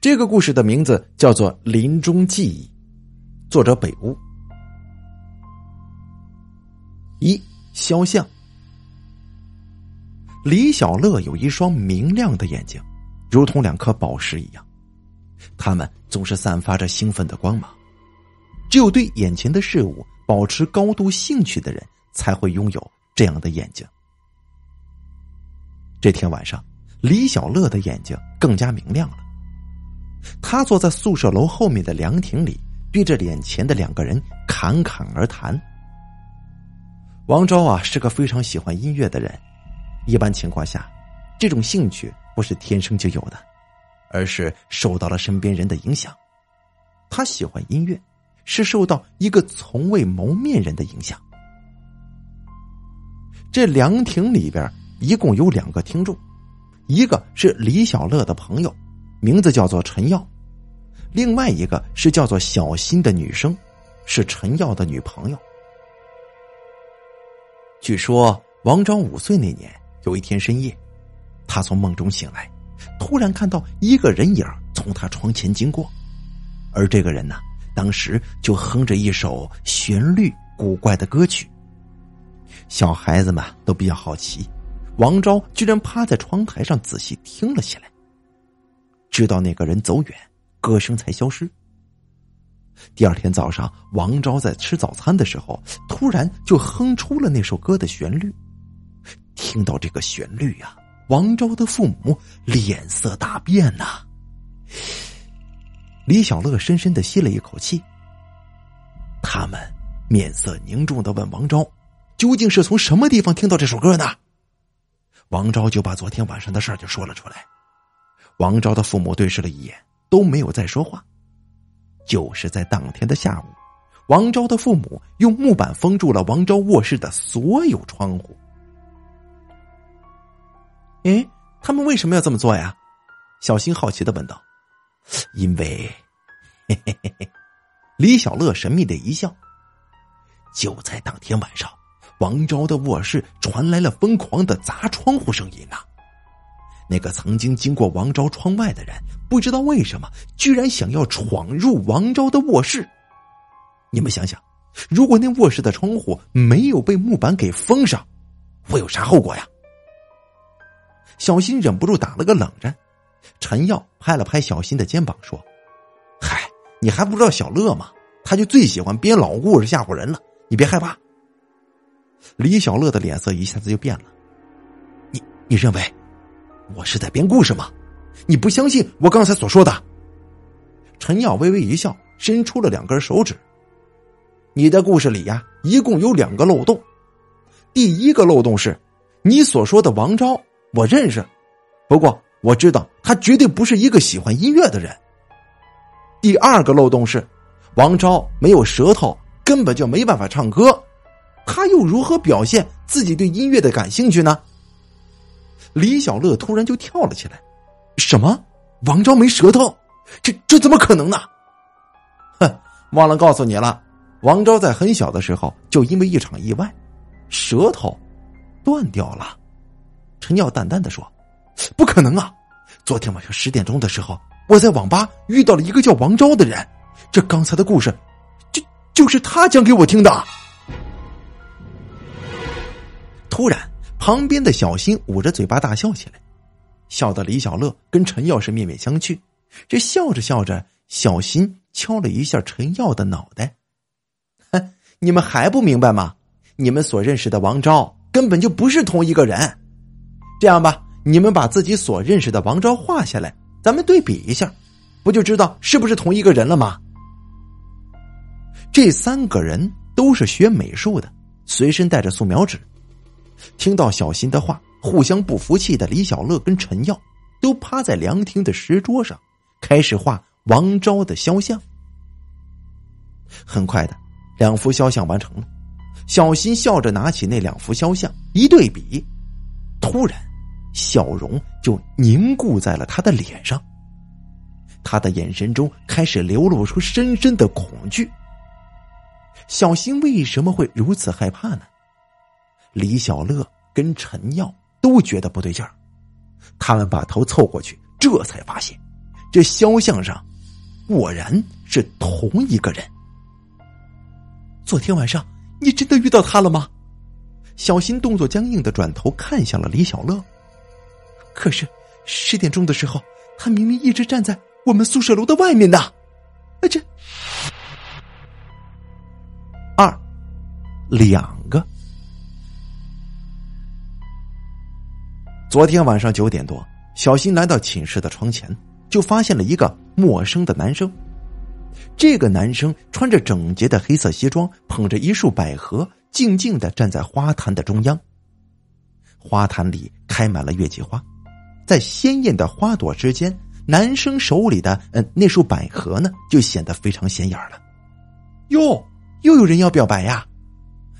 这个故事的名字叫做《临终记忆》，作者北屋。一肖像，李小乐有一双明亮的眼睛，如同两颗宝石一样，他们总是散发着兴奋的光芒。只有对眼前的事物保持高度兴趣的人，才会拥有这样的眼睛。这天晚上，李小乐的眼睛更加明亮了。他坐在宿舍楼后面的凉亭里，对着眼前的两个人侃侃而谈。王昭啊，是个非常喜欢音乐的人。一般情况下，这种兴趣不是天生就有的，而是受到了身边人的影响。他喜欢音乐，是受到一个从未谋面人的影响。这凉亭里边一共有两个听众，一个是李小乐的朋友。名字叫做陈耀，另外一个是叫做小新的女生，是陈耀的女朋友。据说王昭五岁那年，有一天深夜，他从梦中醒来，突然看到一个人影从他床前经过，而这个人呢，当时就哼着一首旋律古怪的歌曲。小孩子们都比较好奇，王昭居然趴在窗台上仔细听了起来。直到那个人走远，歌声才消失。第二天早上，王昭在吃早餐的时候，突然就哼出了那首歌的旋律。听到这个旋律呀，王昭的父母脸色大变呐。李小乐深深的吸了一口气。他们面色凝重的问王昭：“究竟是从什么地方听到这首歌呢？”王昭就把昨天晚上的事儿就说了出来。王昭的父母对视了一眼，都没有再说话。就是在当天的下午，王昭的父母用木板封住了王昭卧室的所有窗户。哎，他们为什么要这么做呀？小新好奇的问道。因为，嘿嘿嘿嘿，李小乐神秘的一笑。就在当天晚上，王昭的卧室传来了疯狂的砸窗户声音啊！那个曾经经过王昭窗外的人，不知道为什么，居然想要闯入王昭的卧室。你们想想，如果那卧室的窗户没有被木板给封上，会有啥后果呀？小新忍不住打了个冷战。陈耀拍了拍小新的肩膀说：“嗨，你还不知道小乐吗？他就最喜欢编老故事吓唬人了。你别害怕。”李小乐的脸色一下子就变了。你你认为？我是在编故事吗？你不相信我刚才所说的？陈耀微微一笑，伸出了两根手指。你的故事里呀，一共有两个漏洞。第一个漏洞是，你所说的王昭，我认识，不过我知道他绝对不是一个喜欢音乐的人。第二个漏洞是，王昭没有舌头，根本就没办法唱歌，他又如何表现自己对音乐的感兴趣呢？李小乐突然就跳了起来：“什么？王昭没舌头？这这怎么可能呢？”哼，忘了告诉你了，王昭在很小的时候就因为一场意外，舌头断掉了。陈耀淡淡的说：“不可能啊！昨天晚上十点钟的时候，我在网吧遇到了一个叫王昭的人，这刚才的故事，就就是他讲给我听的。”突然。旁边的小新捂着嘴巴大笑起来，笑得李小乐跟陈耀是面面相觑。这笑着笑着，小新敲了一下陈耀的脑袋：“哼，你们还不明白吗？你们所认识的王昭根本就不是同一个人。这样吧，你们把自己所认识的王昭画下来，咱们对比一下，不就知道是不是同一个人了吗？”这三个人都是学美术的，随身带着素描纸。听到小新的话，互相不服气的李小乐跟陈耀都趴在凉亭的石桌上，开始画王昭的肖像。很快的，两幅肖像完成了。小新笑着拿起那两幅肖像一对比，突然，笑容就凝固在了他的脸上。他的眼神中开始流露出深深的恐惧。小新为什么会如此害怕呢？李小乐跟陈耀都觉得不对劲儿，他们把头凑过去，这才发现，这肖像上果然是同一个人。昨天晚上你真的遇到他了吗？小新动作僵硬的转头看向了李小乐。可是十点钟的时候，他明明一直站在我们宿舍楼的外面呢。啊，这二两个。昨天晚上九点多，小新来到寝室的窗前，就发现了一个陌生的男生。这个男生穿着整洁的黑色西装，捧着一束百合，静静的站在花坛的中央。花坛里开满了月季花，在鲜艳的花朵之间，男生手里的嗯那束百合呢，就显得非常显眼了。哟，又有人要表白呀！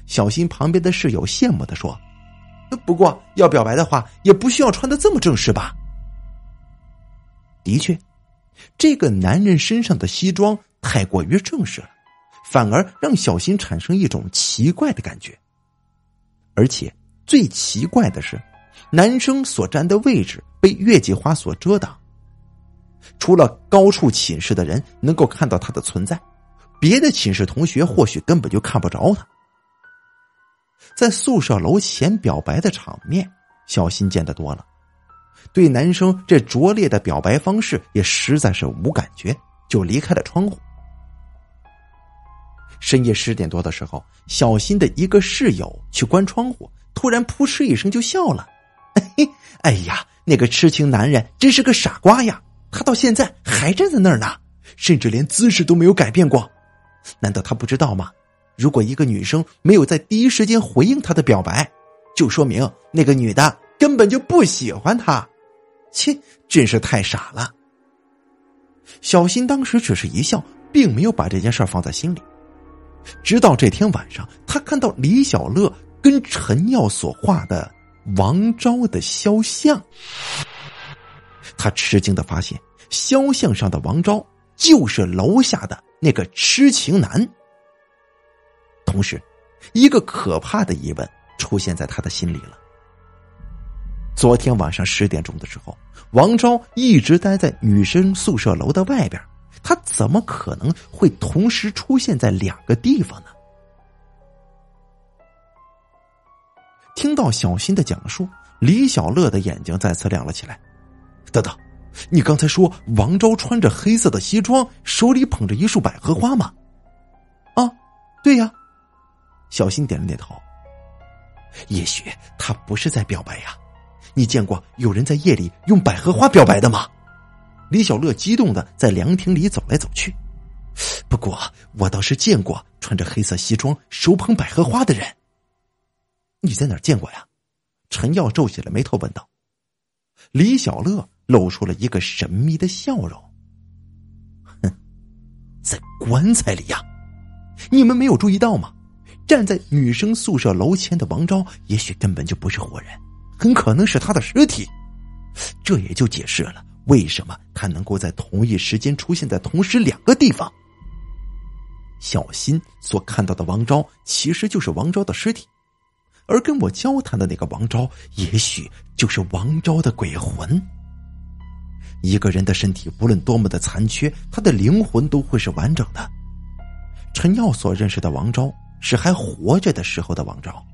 小新旁边的室友羡慕的说：“不过要表白的话，也不需要穿的这么正式吧？”的确。这个男人身上的西装太过于正式了，反而让小新产生一种奇怪的感觉。而且最奇怪的是，男生所站的位置被月季花所遮挡，除了高处寝室的人能够看到他的存在，别的寝室同学或许根本就看不着他。在宿舍楼前表白的场面，小新见得多了。对男生这拙劣的表白方式也实在是无感觉，就离开了窗户。深夜十点多的时候，小新的一个室友去关窗户，突然扑哧一声就笑了：“ 哎呀，那个痴情男人真是个傻瓜呀！他到现在还站在那儿呢，甚至连姿势都没有改变过。难道他不知道吗？如果一个女生没有在第一时间回应他的表白，就说明那个女的根本就不喜欢他。”切，真是太傻了。小新当时只是一笑，并没有把这件事放在心里。直到这天晚上，他看到李小乐跟陈耀所画的王昭的肖像，他吃惊的发现，肖像上的王昭就是楼下的那个痴情男。同时，一个可怕的疑问出现在他的心里了。昨天晚上十点钟的时候，王昭一直待在女生宿舍楼的外边，他怎么可能会同时出现在两个地方呢？听到小新的讲述，李小乐的眼睛再次亮了起来。等等，你刚才说王昭穿着黑色的西装，手里捧着一束百合花吗？啊，对呀。小新点了点头。也许他不是在表白呀。你见过有人在夜里用百合花表白的吗？李小乐激动的在凉亭里走来走去。不过我倒是见过穿着黑色西装、手捧百合花的人。你在哪儿见过呀？陈耀皱起了眉头问道。李小乐露出了一个神秘的笑容。哼，在棺材里呀！你们没有注意到吗？站在女生宿舍楼前的王昭，也许根本就不是活人。很可能是他的尸体，这也就解释了为什么他能够在同一时间出现在同时两个地方。小新所看到的王昭其实就是王昭的尸体，而跟我交谈的那个王昭，也许就是王昭的鬼魂。一个人的身体无论多么的残缺，他的灵魂都会是完整的。陈耀所认识的王昭是还活着的时候的王昭，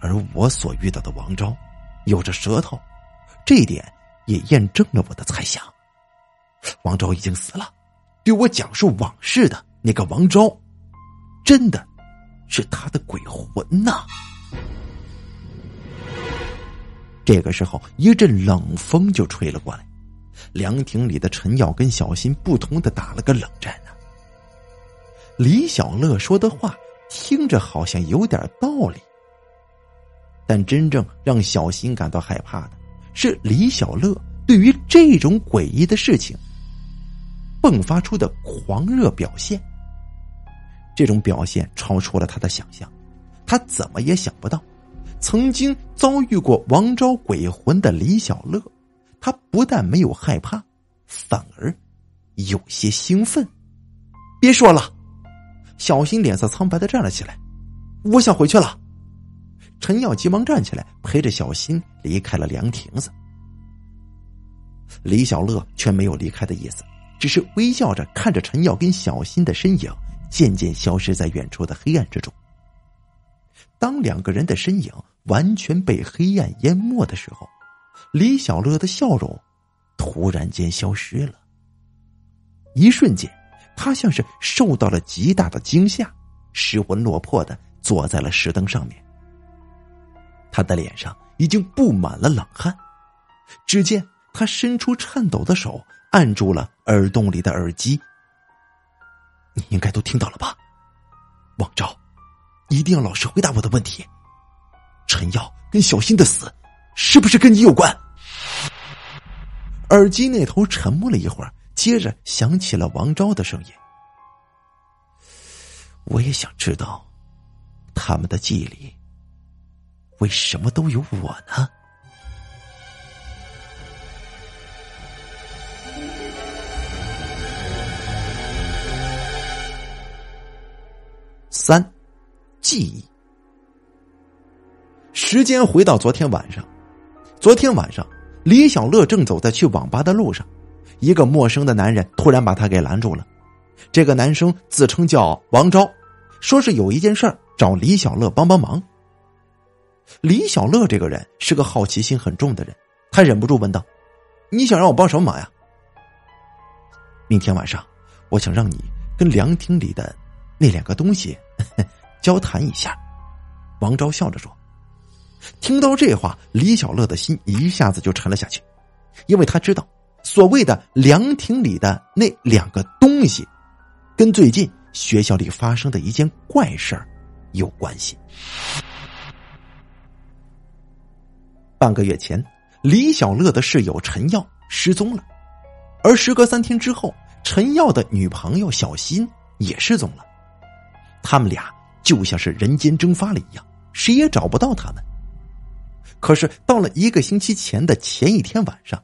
而我所遇到的王昭。有着舌头，这一点也验证了我的猜想。王昭已经死了，对我讲述往事的那个王昭，真的是他的鬼魂呐！这个时候，一阵冷风就吹了过来，凉亭里的陈耀跟小新不同的打了个冷战呢。李小乐说的话听着好像有点道理。但真正让小新感到害怕的是李小乐对于这种诡异的事情迸发出的狂热表现。这种表现超出了他的想象，他怎么也想不到，曾经遭遇过王昭鬼魂的李小乐，他不但没有害怕，反而有些兴奋。别说了，小新脸色苍白的站了起来，我想回去了。陈耀急忙站起来，陪着小新离开了凉亭子。李小乐却没有离开的意思，只是微笑着看着陈耀跟小新的身影渐渐消失在远处的黑暗之中。当两个人的身影完全被黑暗淹没的时候，李小乐的笑容突然间消失了。一瞬间，他像是受到了极大的惊吓，失魂落魄的坐在了石灯上面。他的脸上已经布满了冷汗，只见他伸出颤抖的手按住了耳洞里的耳机。你应该都听到了吧，王昭。一定要老实回答我的问题。陈耀跟小新的死，是不是跟你有关？耳机那头沉默了一会儿，接着响起了王昭的声音。我也想知道，他们的记忆里为什么都有我呢？三。记忆。时间回到昨天晚上，昨天晚上，李小乐正走在去网吧的路上，一个陌生的男人突然把他给拦住了。这个男生自称叫王昭，说是有一件事找李小乐帮帮忙。李小乐这个人是个好奇心很重的人，他忍不住问道：“你想让我帮什么忙呀？”明天晚上，我想让你跟凉亭里的那两个东西。交谈一下，王昭笑着说：“听到这话，李小乐的心一下子就沉了下去，因为他知道，所谓的凉亭里的那两个东西，跟最近学校里发生的一件怪事儿有关系。半个月前，李小乐的室友陈耀失踪了，而时隔三天之后，陈耀的女朋友小新也失踪了，他们俩。”就像是人间蒸发了一样，谁也找不到他们。可是到了一个星期前的前一天晚上，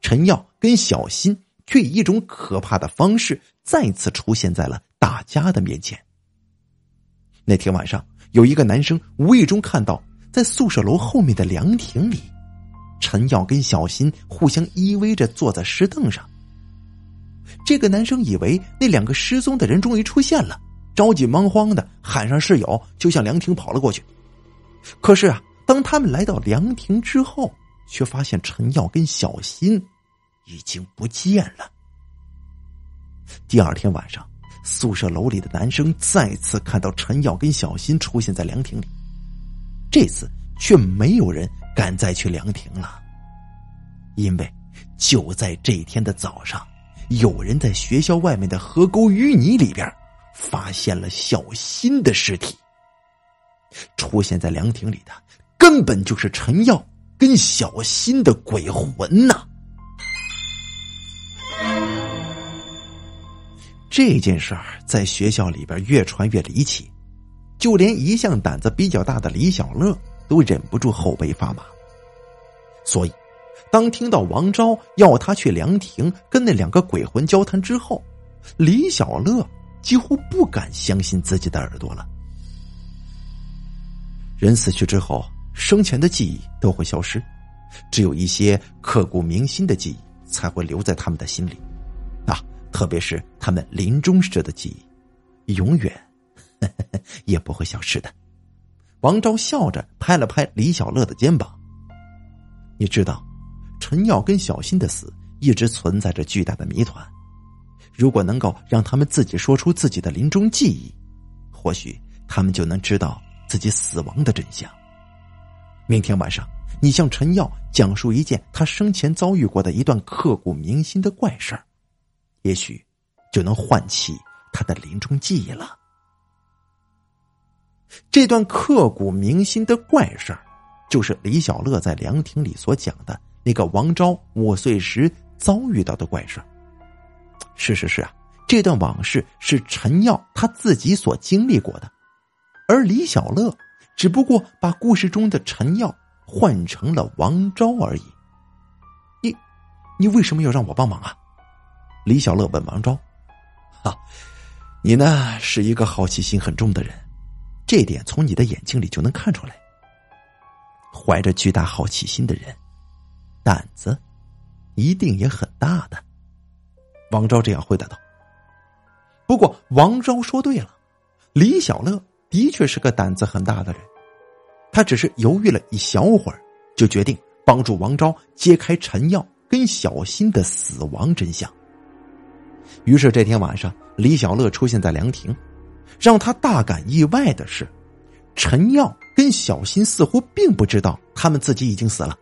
陈耀跟小新却以一种可怕的方式再次出现在了大家的面前。那天晚上，有一个男生无意中看到，在宿舍楼后面的凉亭里，陈耀跟小新互相依偎着坐在石凳上。这个男生以为那两个失踪的人终于出现了。着急忙慌的喊上室友，就向凉亭跑了过去。可是啊，当他们来到凉亭之后，却发现陈耀跟小新已经不见了。第二天晚上，宿舍楼里的男生再次看到陈耀跟小新出现在凉亭里，这次却没有人敢再去凉亭了，因为就在这天的早上，有人在学校外面的河沟淤泥里边。发现了小新的尸体，出现在凉亭里的根本就是陈耀跟小新的鬼魂呐！这件事儿在学校里边越传越离奇，就连一向胆子比较大的李小乐都忍不住后背发麻。所以，当听到王昭要他去凉亭跟那两个鬼魂交谈之后，李小乐。几乎不敢相信自己的耳朵了。人死去之后，生前的记忆都会消失，只有一些刻骨铭心的记忆才会留在他们的心里。啊，特别是他们临终时的记忆，永远 也不会消失的。王昭笑着拍了拍李小乐的肩膀：“你知道，陈耀跟小新的死一直存在着巨大的谜团。”如果能够让他们自己说出自己的临终记忆，或许他们就能知道自己死亡的真相。明天晚上，你向陈耀讲述一件他生前遭遇过的一段刻骨铭心的怪事儿，也许就能唤起他的临终记忆了。这段刻骨铭心的怪事儿，就是李小乐在凉亭里所讲的那个王昭五岁时遭遇到的怪事儿。事实是啊，这段往事是陈耀他自己所经历过的，而李小乐只不过把故事中的陈耀换成了王昭而已。你，你为什么要让我帮忙啊？李小乐问王昭。哈，你呢是一个好奇心很重的人，这点从你的眼睛里就能看出来。怀着巨大好奇心的人，胆子一定也很大的。王昭这样回答道。不过，王昭说对了，李小乐的确是个胆子很大的人。他只是犹豫了一小会儿，就决定帮助王昭揭开陈耀跟小新的死亡真相。于是这天晚上，李小乐出现在凉亭。让他大感意外的是，陈耀跟小新似乎并不知道他们自己已经死了。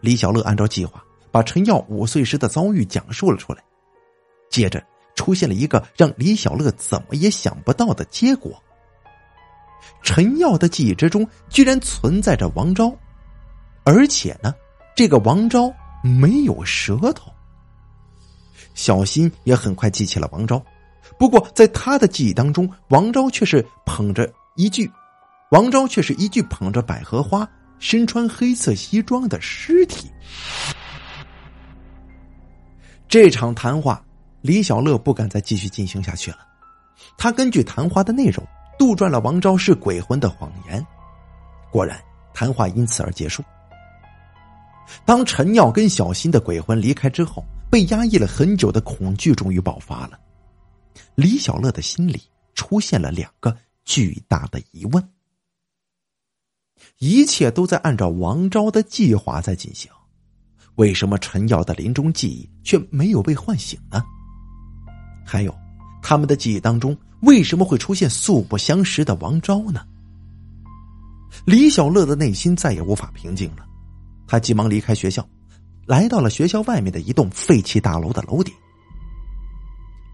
李小乐按照计划把陈耀五岁时的遭遇讲述了出来，接着出现了一个让李小乐怎么也想不到的结果：陈耀的记忆之中居然存在着王昭，而且呢，这个王昭没有舌头。小新也很快记起了王昭。不过，在他的记忆当中，王昭却是捧着一具，王昭却是一具捧着百合花、身穿黑色西装的尸体。这场谈话，李小乐不敢再继续进行下去了。他根据谈话的内容，杜撰了王昭是鬼魂的谎言。果然，谈话因此而结束。当陈耀跟小新的鬼魂离开之后，被压抑了很久的恐惧终于爆发了。李小乐的心里出现了两个巨大的疑问：一切都在按照王昭的计划在进行，为什么陈耀的临终记忆却没有被唤醒呢？还有，他们的记忆当中为什么会出现素不相识的王昭呢？李小乐的内心再也无法平静了，他急忙离开学校，来到了学校外面的一栋废弃大楼的楼顶。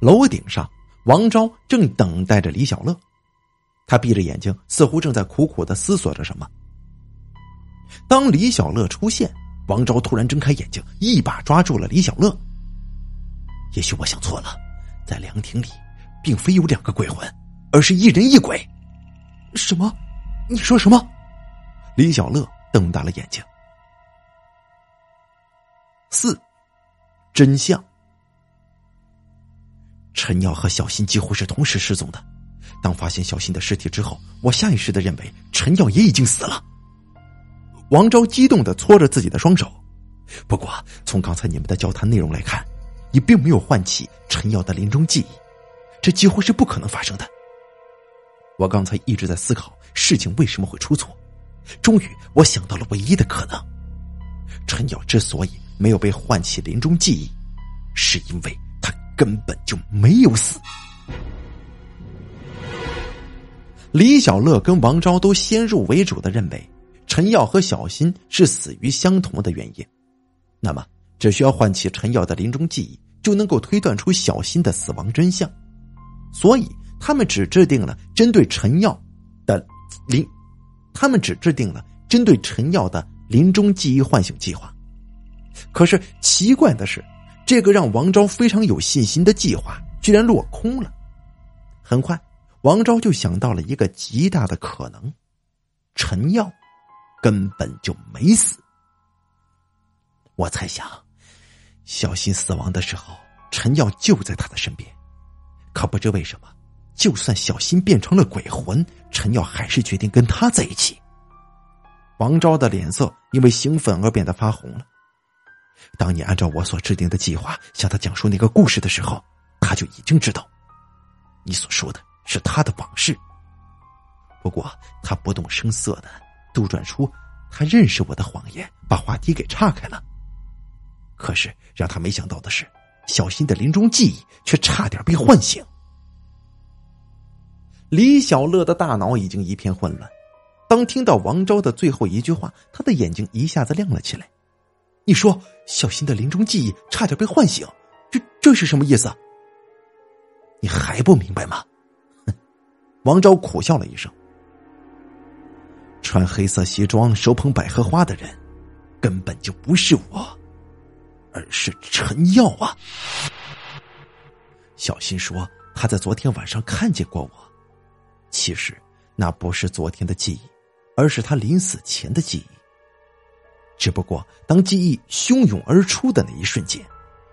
楼顶上。王昭正等待着李小乐，他闭着眼睛，似乎正在苦苦的思索着什么。当李小乐出现，王昭突然睁开眼睛，一把抓住了李小乐。也许我想错了，在凉亭里，并非有两个鬼魂，而是一人一鬼。什么？你说什么？李小乐瞪大了眼睛。四，真相。陈耀和小新几乎是同时失踪的。当发现小新的尸体之后，我下意识的认为陈耀也已经死了。王昭激动的搓着自己的双手。不过，从刚才你们的交谈内容来看，你并没有唤起陈耀的临终记忆，这几乎是不可能发生的。我刚才一直在思考事情为什么会出错，终于我想到了唯一的可能：陈耀之所以没有被唤起临终记忆，是因为他。根本就没有死。李小乐跟王昭都先入为主的认为陈耀和小新是死于相同的原因，那么只需要唤起陈耀的临终记忆，就能够推断出小新的死亡真相。所以他们只制定了针对陈耀的临，他们只制定了针对陈耀的临终记忆唤醒计划。可是奇怪的是。这个让王昭非常有信心的计划居然落空了。很快，王昭就想到了一个极大的可能：陈耀根本就没死。我猜想，小新死亡的时候，陈耀就在他的身边。可不知为什么，就算小新变成了鬼魂，陈耀还是决定跟他在一起。王昭的脸色因为兴奋而变得发红了。当你按照我所制定的计划向他讲述那个故事的时候，他就已经知道，你所说的是他的往事。不过他不动声色的杜撰出他认识我的谎言，把话题给岔开了。可是让他没想到的是，小新的临终记忆却差点被唤醒。李小乐的大脑已经一片混乱，当听到王昭的最后一句话，他的眼睛一下子亮了起来。你说小新的临终记忆差点被唤醒，这这是什么意思？你还不明白吗？哼！王昭苦笑了一声。穿黑色西装、手捧百合花的人，根本就不是我，而是陈耀啊！小新说他在昨天晚上看见过我，其实那不是昨天的记忆，而是他临死前的记忆。只不过，当记忆汹涌而出的那一瞬间，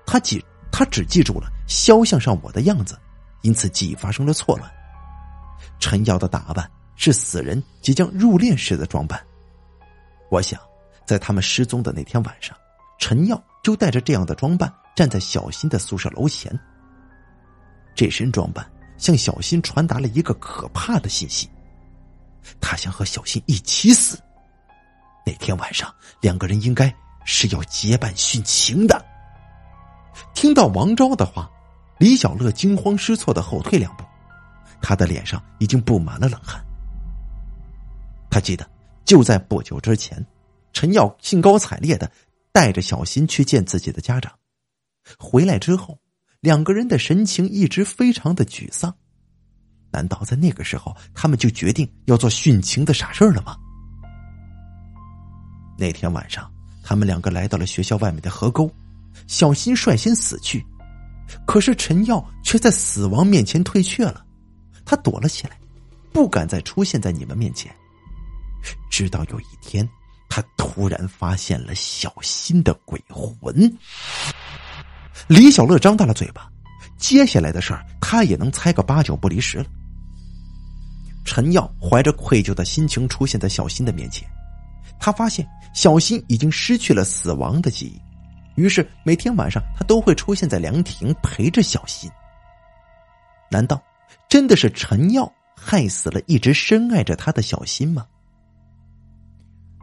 他记他只记住了肖像上我的样子，因此记忆发生了错乱。陈耀的打扮是死人即将入殓时的装扮。我想，在他们失踪的那天晚上，陈耀就带着这样的装扮站在小新的宿舍楼前。这身装扮向小新传达了一个可怕的信息：他想和小新一起死。那天晚上，两个人应该是要结伴殉情的。听到王昭的话，李小乐惊慌失措的后退两步，他的脸上已经布满了冷汗。他记得就在不久之前，陈耀兴高采烈的带着小新去见自己的家长，回来之后，两个人的神情一直非常的沮丧。难道在那个时候，他们就决定要做殉情的傻事了吗？那天晚上，他们两个来到了学校外面的河沟，小新率先死去，可是陈耀却在死亡面前退却了，他躲了起来，不敢再出现在你们面前。直到有一天，他突然发现了小新的鬼魂。李小乐张大了嘴巴，接下来的事儿他也能猜个八九不离十了。陈耀怀着愧疚的心情出现在小新的面前。他发现小新已经失去了死亡的记忆，于是每天晚上他都会出现在凉亭陪着小新。难道真的是陈耀害死了一直深爱着他的小新吗？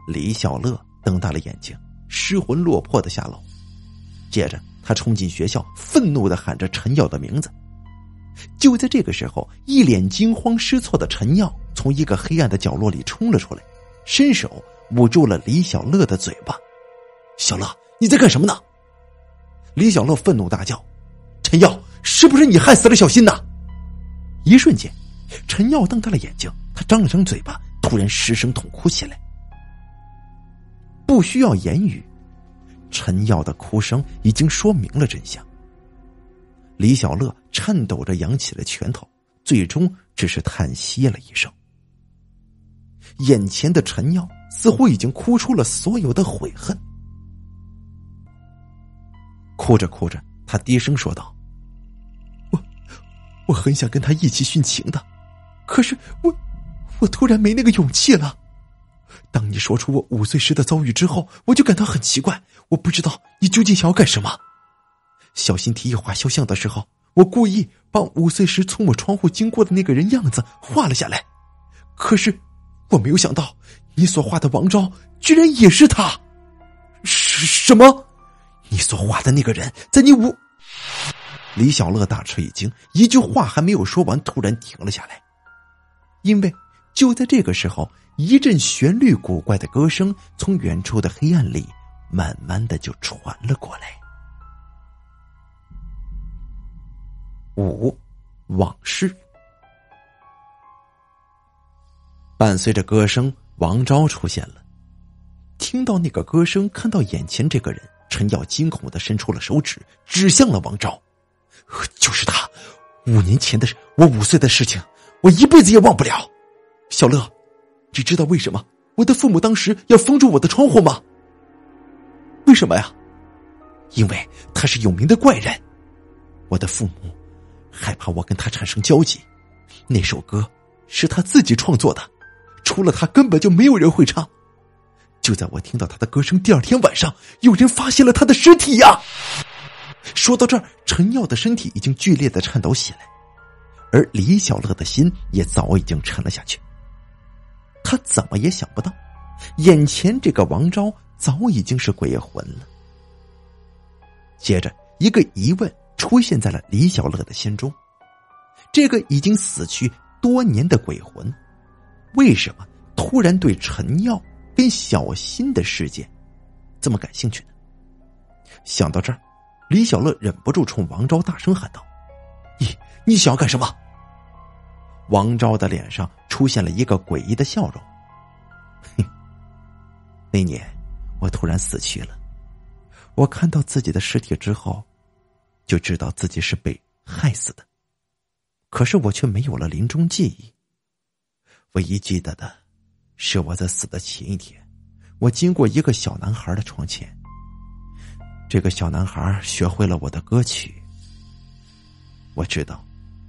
李小乐瞪大了眼睛，失魂落魄的下楼，接着他冲进学校，愤怒的喊着陈耀的名字。就在这个时候，一脸惊慌失措的陈耀从一个黑暗的角落里冲了出来，伸手。捂住了李小乐的嘴巴，小乐，你在干什么呢？李小乐愤怒大叫：“陈耀，是不是你害死了小新呐？”一瞬间，陈耀瞪大了眼睛，他张了张嘴巴，突然失声痛哭起来。不需要言语，陈耀的哭声已经说明了真相。李小乐颤抖着扬起了拳头，最终只是叹息了一声。眼前的陈耀。似乎已经哭出了所有的悔恨，哭着哭着，他低声说道：“我，我很想跟他一起殉情的，可是我，我突然没那个勇气了。当你说出我五岁时的遭遇之后，我就感到很奇怪，我不知道你究竟想要干什么。小心提议画肖像的时候，我故意把五岁时从我窗户经过的那个人样子画了下来，可是我没有想到。”你所画的王昭，居然也是他？什什么？你所画的那个人，在你五……李小乐大吃一惊，一句话还没有说完，突然停了下来。因为就在这个时候，一阵旋律古怪的歌声从远处的黑暗里慢慢的就传了过来。五，往事，伴随着歌声。王昭出现了，听到那个歌声，看到眼前这个人，陈耀惊恐的伸出了手指，指向了王昭，就是他。五年前的我五岁的事情，我一辈子也忘不了。小乐，你知道为什么我的父母当时要封住我的窗户吗？为什么呀？因为他是有名的怪人，我的父母害怕我跟他产生交集。那首歌是他自己创作的。除了他，根本就没有人会唱。就在我听到他的歌声，第二天晚上，有人发现了他的尸体呀！说到这儿，陈耀的身体已经剧烈的颤抖起来，而李小乐的心也早已经沉了下去。他怎么也想不到，眼前这个王昭早已经是鬼魂了。接着，一个疑问出现在了李小乐的心中：这个已经死去多年的鬼魂。为什么突然对陈耀跟小新的事件这么感兴趣呢？想到这儿，李小乐忍不住冲王昭大声喊道：“你你想要干什么？”王昭的脸上出现了一个诡异的笑容。哼，那年我突然死去了，我看到自己的尸体之后，就知道自己是被害死的，可是我却没有了临终记忆。唯一记得的，是我在死的前一天，我经过一个小男孩的床前。这个小男孩学会了我的歌曲。我知道，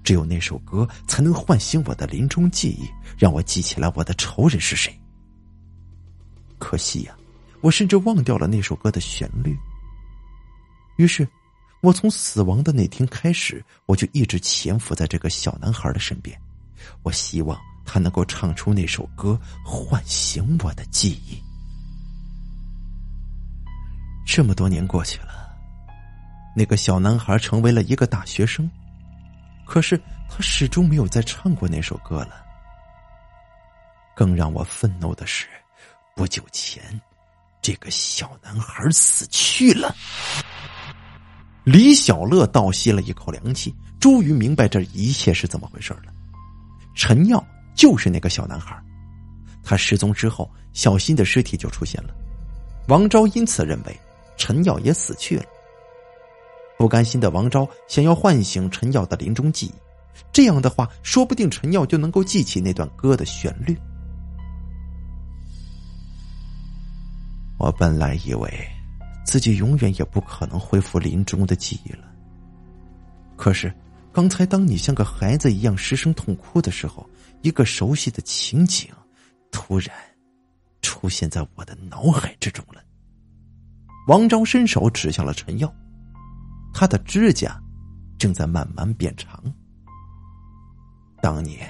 只有那首歌才能唤醒我的临终记忆，让我记起来我的仇人是谁。可惜呀，我甚至忘掉了那首歌的旋律。于是，我从死亡的那天开始，我就一直潜伏在这个小男孩的身边。我希望他能够唱出那首歌，唤醒我的记忆。这么多年过去了，那个小男孩成为了一个大学生，可是他始终没有再唱过那首歌了。更让我愤怒的是，不久前，这个小男孩死去了。李小乐倒吸了一口凉气，终于明白这一切是怎么回事了。陈耀就是那个小男孩，他失踪之后，小新的尸体就出现了。王昭因此认为陈耀也死去了。不甘心的王昭想要唤醒陈耀的临终记忆，这样的话，说不定陈耀就能够记起那段歌的旋律。我本来以为自己永远也不可能恢复临终的记忆了。可是，刚才当你像个孩子一样失声痛哭的时候，一个熟悉的情景突然出现在我的脑海之中了。王昭伸手指向了陈耀，他的指甲正在慢慢变长。当年，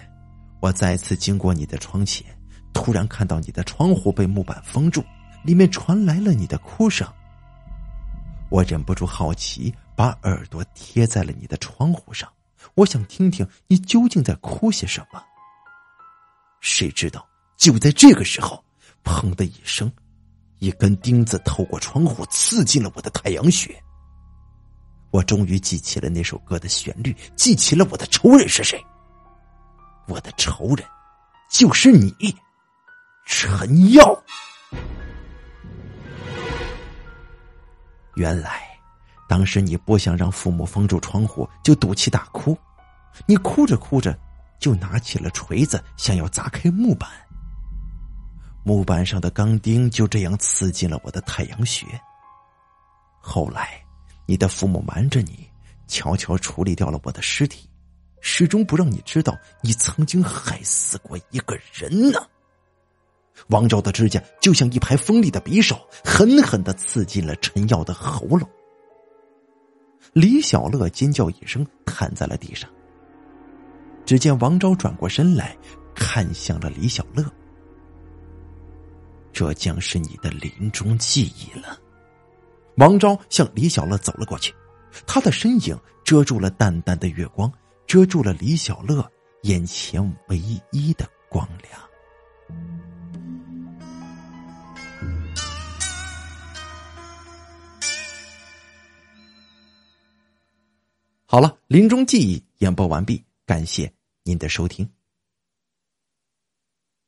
我再次经过你的窗前，突然看到你的窗户被木板封住。里面传来了你的哭声，我忍不住好奇，把耳朵贴在了你的窗户上，我想听听你究竟在哭些什么。谁知道就在这个时候，砰的一声，一根钉子透过窗户刺进了我的太阳穴。我终于记起了那首歌的旋律，记起了我的仇人是谁。我的仇人就是你，陈耀。原来，当时你不想让父母封住窗户，就赌气大哭。你哭着哭着，就拿起了锤子，想要砸开木板。木板上的钢钉就这样刺进了我的太阳穴。后来，你的父母瞒着你，悄悄处理掉了我的尸体，始终不让你知道你曾经害死过一个人呢。王昭的指甲就像一排锋利的匕首，狠狠的刺进了陈耀的喉咙。李小乐尖叫一声，瘫在了地上。只见王昭转过身来，看向了李小乐。这将是你的临终记忆了。王昭向李小乐走了过去，他的身影遮住了淡淡的月光，遮住了李小乐眼前唯一的光亮。好了，临终记忆演播完毕，感谢您的收听。